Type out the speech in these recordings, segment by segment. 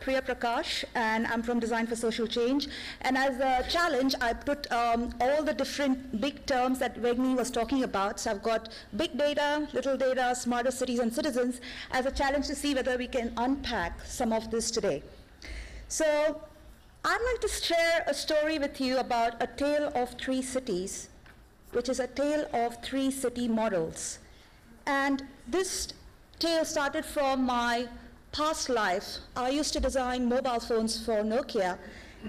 Priya Prakash, and I'm from Design for Social Change. And as a challenge, I put um, all the different big terms that Evgeny was talking about. So I've got big data, little data, smarter cities and citizens as a challenge to see whether we can unpack some of this today. So I'd like to share a story with you about a tale of three cities, which is a tale of three city models. And this tale started from my past life. I used to design mobile phones for Nokia,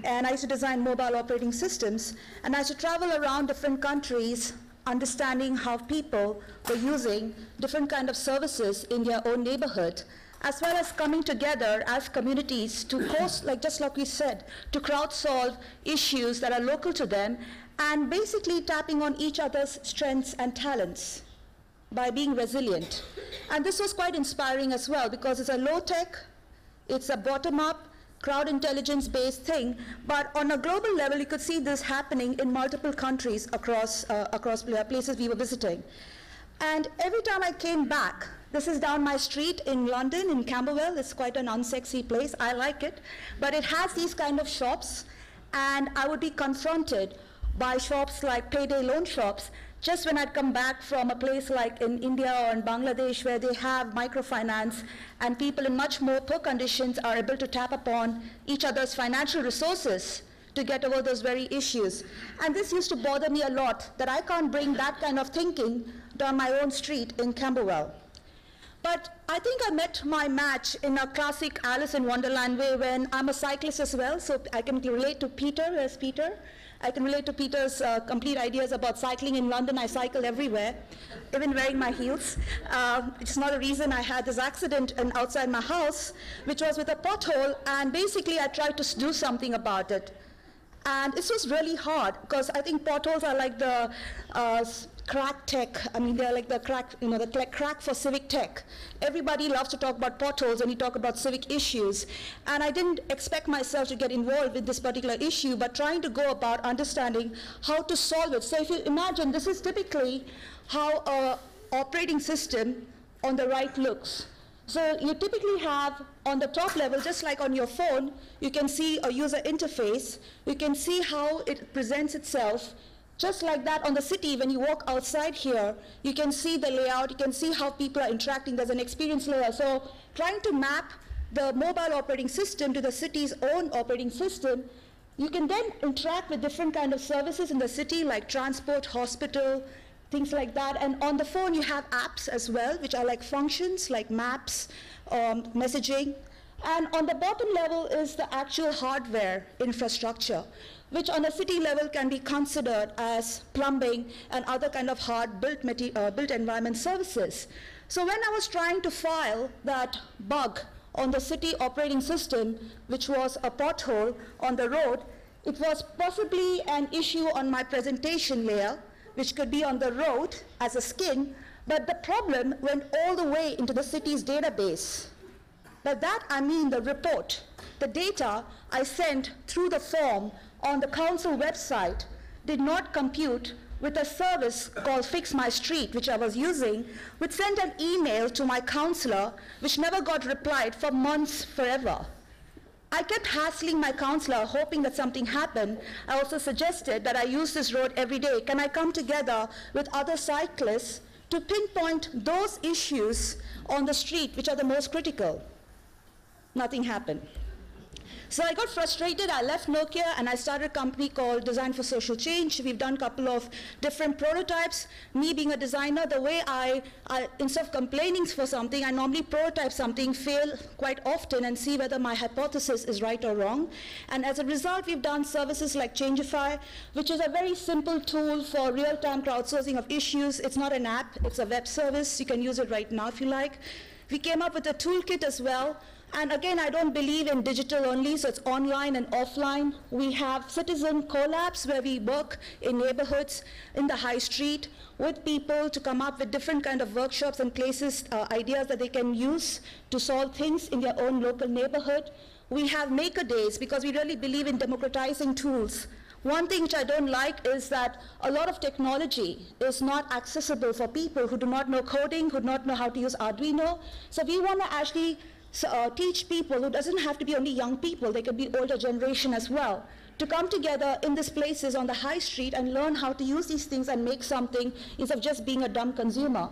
and I used to design mobile operating systems, and I used to travel around different countries understanding how people were using different kind of services in their own neighborhood as well as coming together as communities to host, like just like we said, to crowd solve issues that are local to them and basically tapping on each other's strengths and talents by being resilient. And this was quite inspiring as well because it's a low tech, it's a bottom up, crowd intelligence based thing, but on a global level, you could see this happening in multiple countries across, uh, across places we were visiting. And every time I came back, this is down my street in London, in Camberwell. It's quite an unsexy place. I like it. But it has these kind of shops. And I would be confronted by shops like payday loan shops just when I'd come back from a place like in India or in Bangladesh where they have microfinance and people in much more poor conditions are able to tap upon each other's financial resources to get over those very issues. And this used to bother me a lot that I can't bring that kind of thinking down my own street in Camberwell. But I think I met my match in a classic Alice in Wonderland way when I'm a cyclist as well, so I can relate to Peter as Peter. I can relate to Peter's uh, complete ideas about cycling in London. I cycle everywhere, even wearing my heels. Uh, it's not a reason I had this accident in, outside my house, which was with a pothole, and basically I tried to do something about it. And this was really hard because I think potholes are like the uh, crack tech. I mean, they're like the crack, you know, the crack for civic tech. Everybody loves to talk about potholes when you talk about civic issues. And I didn't expect myself to get involved with this particular issue, but trying to go about understanding how to solve it. So if you imagine, this is typically how a operating system on the right looks. So you typically have on the top level, just like on your phone, you can see a user interface. You can see how it presents itself just like that on the city, when you walk outside here, you can see the layout, you can see how people are interacting. There's an experience layer. So trying to map the mobile operating system to the city's own operating system, you can then interact with different kind of services in the city like transport, hospital, things like that. And on the phone, you have apps as well, which are like functions like maps, um, messaging. And on the bottom level is the actual hardware infrastructure which on a city level can be considered as plumbing and other kind of hard built, uh, built environment services. So when I was trying to file that bug on the city operating system, which was a pothole on the road, it was possibly an issue on my presentation layer, which could be on the road as a skin, but the problem went all the way into the city's database. By that I mean the report, the data I sent through the form on the council website did not compute with a service called Fix My Street, which I was using, which sent an email to my counselor, which never got replied for months forever. I kept hassling my counselor, hoping that something happened. I also suggested that I use this road every day. Can I come together with other cyclists to pinpoint those issues on the street which are the most critical? Nothing happened. So I got frustrated. I left Nokia and I started a company called Design for Social Change. We've done a couple of different prototypes. Me being a designer, the way I, I instead of complaining for something, I normally prototype something, fail quite often, and see whether my hypothesis is right or wrong. And as a result, we've done services like Changify, which is a very simple tool for real-time crowdsourcing of issues. It's not an app, it's a web service. You can use it right now if you like. We came up with a toolkit as well and again, I don't believe in digital only, so it's online and offline. We have citizen collabs where we work in neighborhoods, in the high street, with people to come up with different kind of workshops and places, uh, ideas that they can use to solve things in their own local neighborhood. We have maker days because we really believe in democratizing tools. One thing which I don't like is that a lot of technology is not accessible for people who do not know coding, who do not know how to use Arduino. So we want to actually so, uh, teach people who doesn't have to be only young people, they could be older generation as well, to come together in these places on the high street and learn how to use these things and make something instead of just being a dumb consumer.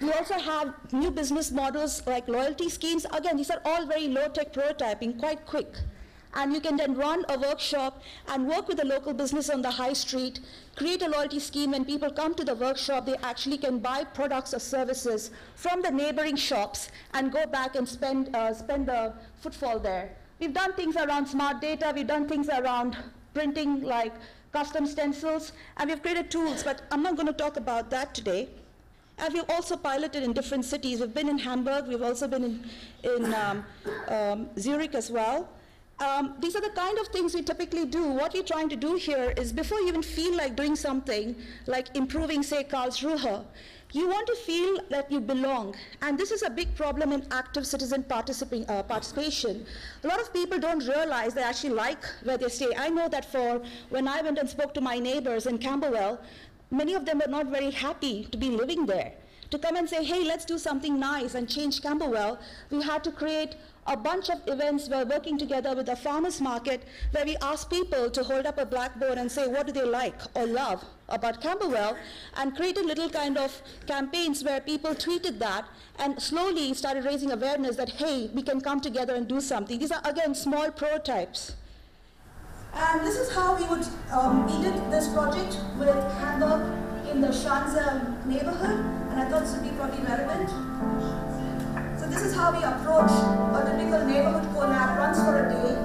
We also have new business models like loyalty schemes. Again, these are all very low-tech prototyping, quite quick. And you can then run a workshop and work with a local business on the high street, create a loyalty scheme. When people come to the workshop, they actually can buy products or services from the neighboring shops and go back and spend, uh, spend the footfall there. We've done things around smart data. We've done things around printing like custom stencils. And we've created tools, but I'm not going to talk about that today. And we've also piloted in different cities. We've been in Hamburg. We've also been in, in um, um, Zurich as well. Um, these are the kind of things we typically do. What we're trying to do here is before you even feel like doing something, like improving, say, Karlsruhe, you want to feel that you belong. And this is a big problem in active citizen uh, participation. A lot of people don't realize they actually like where they stay. I know that for when I went and spoke to my neighbors in Camberwell, many of them were not very happy to be living there. To come and say, hey, let's do something nice and change Camberwell, we had to create a bunch of events. We're working together with the farmers market where we ask people to hold up a blackboard and say what do they like or love about Camberwell and created little kind of campaigns where people tweeted that and slowly started raising awareness that, hey, we can come together and do something. These are, again, small prototypes. And this is how we would, um, we did this project with Hamburg in the Schanze neighborhood, and I thought this would be probably relevant. This is how we approach a typical neighborhood collab, runs for a day.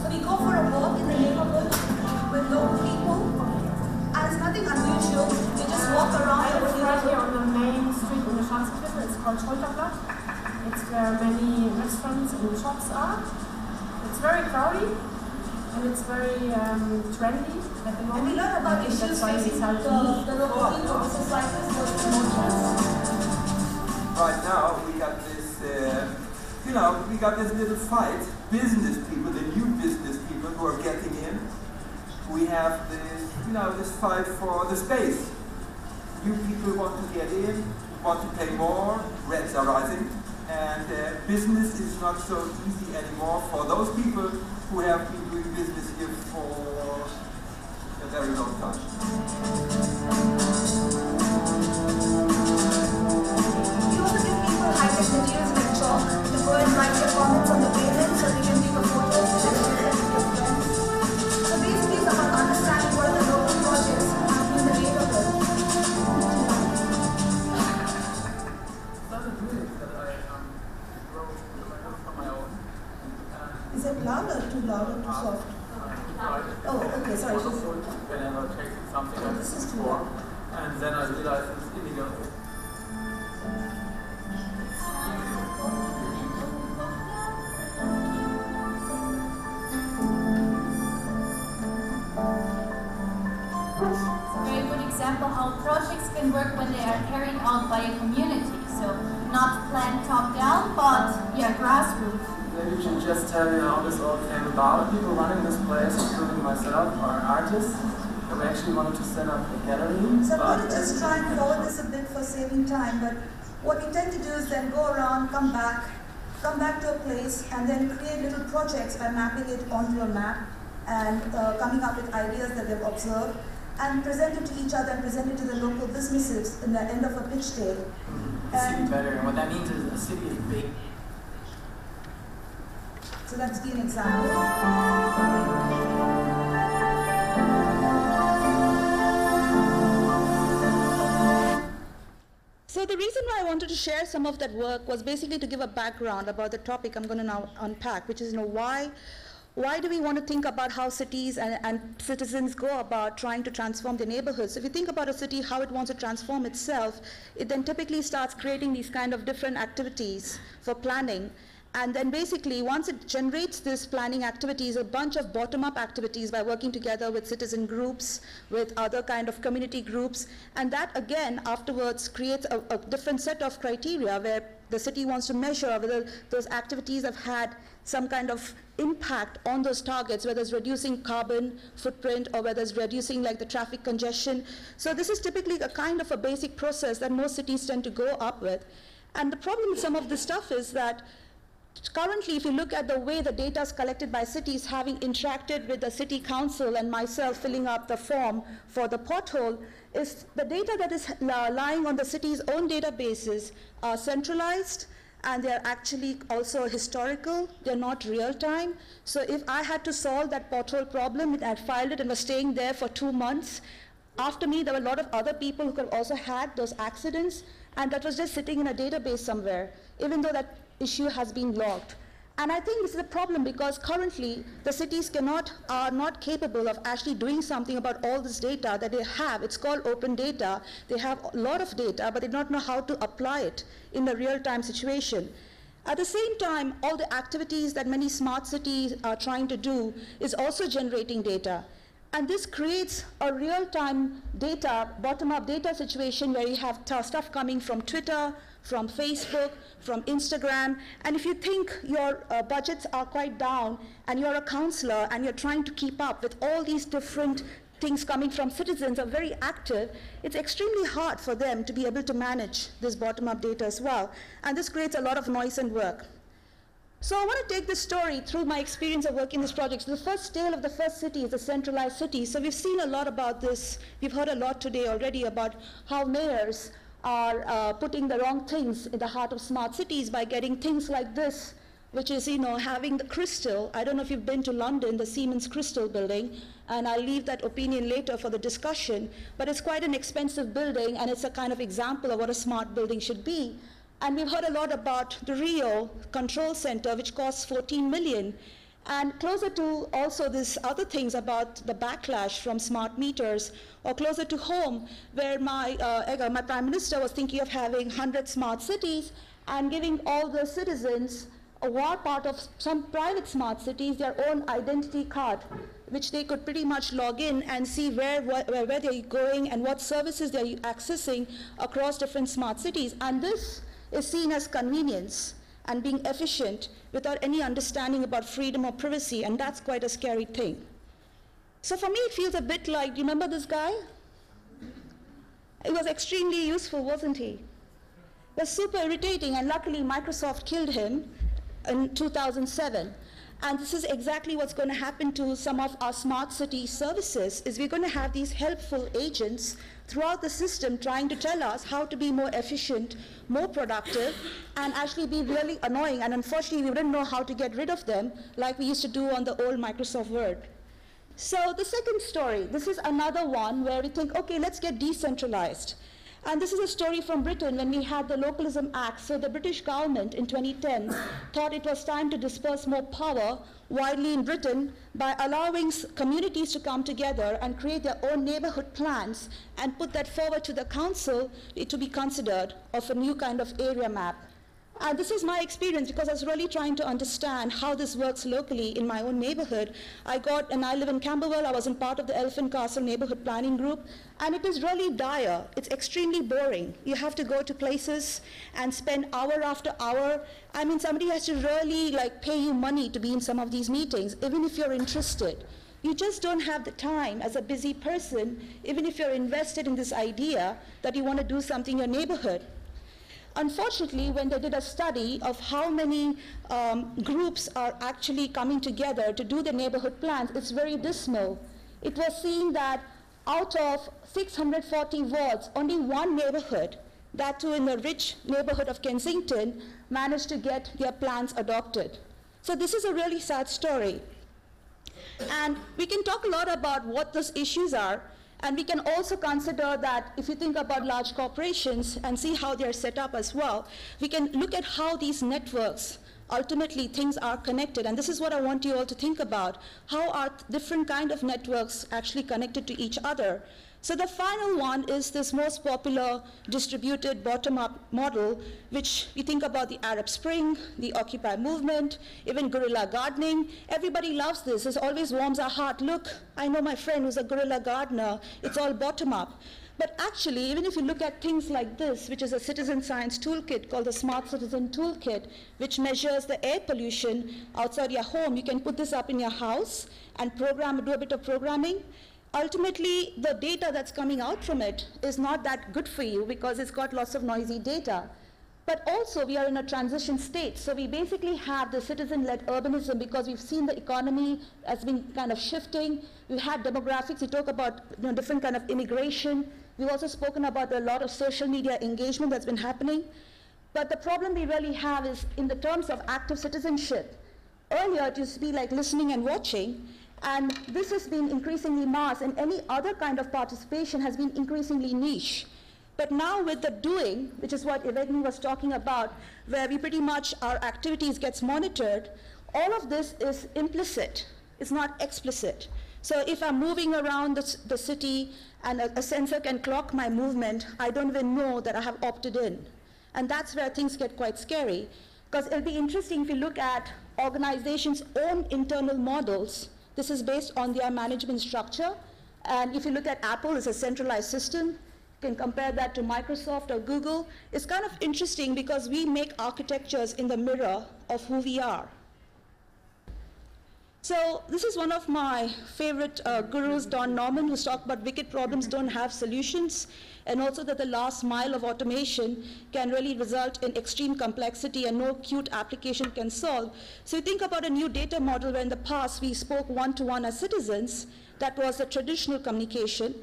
So we go for a walk in the neighborhood with local people, and it's nothing unusual. We just walk around I the right here on the main street in the Schanzenviertel. It's called Schulterblatt. It's where many restaurants and shops are. It's very crowded and it's very um, trendy at the moment. And moment. we learn about issues that's facing the, the local people, business like this, those promotions. right now we got this, uh, you know, we got this little fight. Business people, the new business people who are getting in, we have this, you know, this fight for the space. New people want to get in, want to pay more, rents are rising, and uh, business is not so easy anymore for those people who have been doing business here for a very long time. Work are carried out by a community. So not planned top down, but yeah, grassroots. Maybe you can just tell me how this all came about. People running this place, including myself, are artists. And we actually wanted to set up a gallery. So I'm going to just try and forward this a bit for saving time, but what we tend to do is then go around, come back, come back to a place, and then create little projects by mapping it onto a map and uh, coming up with ideas that they've observed and present it to each other and present it to the local businesses in the end of a pitch day. see And better. And what that means is a city is big. so that's be an example. So the reason why I wanted to share some of that work was basically to give a background about the topic I'm going to now unpack, which is you know why why do we want to think about how cities and, and citizens go about trying to transform their neighborhoods? If you think about a city, how it wants to transform itself, it then typically starts creating these kind of different activities for planning. And then basically, once it generates this planning activities, a bunch of bottom-up activities by working together with citizen groups, with other kind of community groups, and that again afterwards creates a, a different set of criteria where the city wants to measure whether those activities have had some kind of impact on those targets, whether it's reducing carbon footprint or whether it's reducing like the traffic congestion. So this is typically a kind of a basic process that most cities tend to go up with. And the problem with some of this stuff is that currently, if you look at the way the data is collected by cities, having interacted with the city council and myself filling up the form for the pothole, is the data that is uh, lying on the city's own databases are centralized and they're actually also historical. They're not real time. So if I had to solve that pothole problem, I filed it and was staying there for two months. After me, there were a lot of other people who could have also had those accidents, and that was just sitting in a database somewhere, even though that issue has been logged. And I think this is a problem because currently the cities cannot, are not capable of actually doing something about all this data that they have. It's called open data. They have a lot of data, but they don't know how to apply it in a real-time situation. At the same time, all the activities that many smart cities are trying to do is also generating data. And this creates a real-time data, bottom-up data situation where you have stuff coming from Twitter, from Facebook, from Instagram. And if you think your uh, budgets are quite down and you're a counselor and you're trying to keep up with all these different things coming from citizens are very active, it's extremely hard for them to be able to manage this bottom-up data as well. And this creates a lot of noise and work. So I want to take this story through my experience of working in this project. So the first tale of the first city is a centralized city. So we've seen a lot about this. We've heard a lot today already about how mayors are uh, putting the wrong things in the heart of smart cities by getting things like this, which is, you know, having the crystal. I don't know if you've been to London, the Siemens Crystal building, and I'll leave that opinion later for the discussion, but it's quite an expensive building, and it's a kind of example of what a smart building should be. And we've heard a lot about the Rio Control Center, which costs 14 million. And closer to also these other things about the backlash from smart meters, or closer to home, where my, uh, my prime minister was thinking of having 100 smart cities and giving all the citizens a war part of some private smart cities their own identity card, which they could pretty much log in and see where, where, where they're going and what services they're accessing across different smart cities. And this is seen as convenience and being efficient without any understanding about freedom or privacy, and that's quite a scary thing. So for me, it feels a bit like, you remember this guy? It was extremely useful, wasn't he? It was super irritating, and luckily Microsoft killed him in 2007. And this is exactly what's going to happen to some of our smart city services, is we're going to have these helpful agents throughout the system trying to tell us how to be more efficient, more productive, and actually be really annoying. And unfortunately, we didn't know how to get rid of them like we used to do on the old Microsoft Word. So the second story, this is another one where we think, okay, let's get decentralized. And this is a story from Britain when we had the Localism Act. So the British government in 2010 thought it was time to disperse more power widely in Britain by allowing communities to come together and create their own neighborhood plans and put that forward to the council to be considered of a new kind of area map. And this is my experience because I was really trying to understand how this works locally in my own neighborhood. I got, and I live in Camberwell, I was in part of the Elephant Castle neighborhood planning group, and it is really dire. It's extremely boring. You have to go to places and spend hour after hour. I mean, somebody has to really like pay you money to be in some of these meetings, even if you're interested. You just don't have the time as a busy person, even if you're invested in this idea that you want to do something in your neighborhood. Unfortunately, when they did a study of how many um, groups are actually coming together to do the neighborhood plans, it's very dismal. It was seen that out of 640 wards, only one neighborhood, that too in the rich neighborhood of Kensington, managed to get their plans adopted. So this is a really sad story. And we can talk a lot about what those issues are, and we can also consider that if you think about large corporations and see how they're set up as well, we can look at how these networks ultimately things are connected. And this is what i want you all to think about. How are different kind of networks actually connected to each other So the final one is this most popular distributed bottom-up model, which we think about the Arab Spring, the Occupy movement, even guerrilla gardening. Everybody loves this. This always warms our heart. Look, I know my friend who's a guerrilla gardener. It's all bottom-up. But actually, even if you look at things like this, which is a citizen science toolkit called the Smart Citizen Toolkit, which measures the air pollution outside your home, you can put this up in your house and program, do a bit of programming ultimately the data that's coming out from it is not that good for you because it's got lots of noisy data. But also we are in a transition state. So we basically have the citizen-led urbanism because we've seen the economy has been kind of shifting. We've had demographics. We talk about you know, different kind of immigration. We've also spoken about a lot of social media engagement that's been happening. But the problem we really have is in the terms of active citizenship. Earlier it used to be like listening and watching. And this has been increasingly mass, and any other kind of participation has been increasingly niche. But now with the doing, which is what Evgeny was talking about, where we pretty much, our activities gets monitored, all of this is implicit. It's not explicit. So if I'm moving around the, the city and a, a sensor can clock my movement, I don't even know that I have opted in. And that's where things get quite scary. Because it'll be interesting if you look at organizations' own internal models this is based on their management structure. And if you look at Apple, it's a centralized system. You can compare that to Microsoft or Google. It's kind of interesting because we make architectures in the mirror of who we are. So this is one of my favorite uh, gurus, Don Norman, who's talked about wicked problems don't have solutions, and also that the last mile of automation can really result in extreme complexity and no cute application can solve. So you think about a new data model where in the past we spoke one-to-one -one as citizens, that was the traditional communication,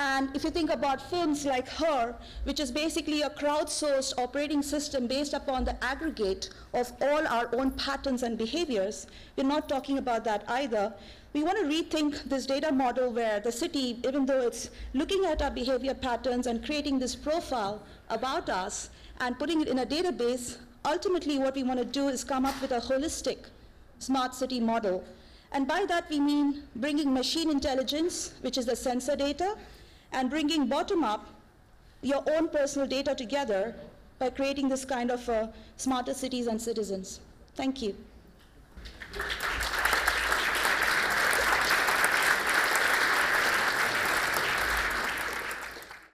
and if you think about films like Her, which is basically a crowdsourced operating system based upon the aggregate of all our own patterns and behaviors, we're not talking about that either. We want to rethink this data model where the city, even though it's looking at our behavior patterns and creating this profile about us and putting it in a database, ultimately what we want to do is come up with a holistic smart city model. And by that we mean bringing machine intelligence, which is the sensor data, and bringing bottom up your own personal data together by creating this kind of uh, smarter cities and citizens. Thank you.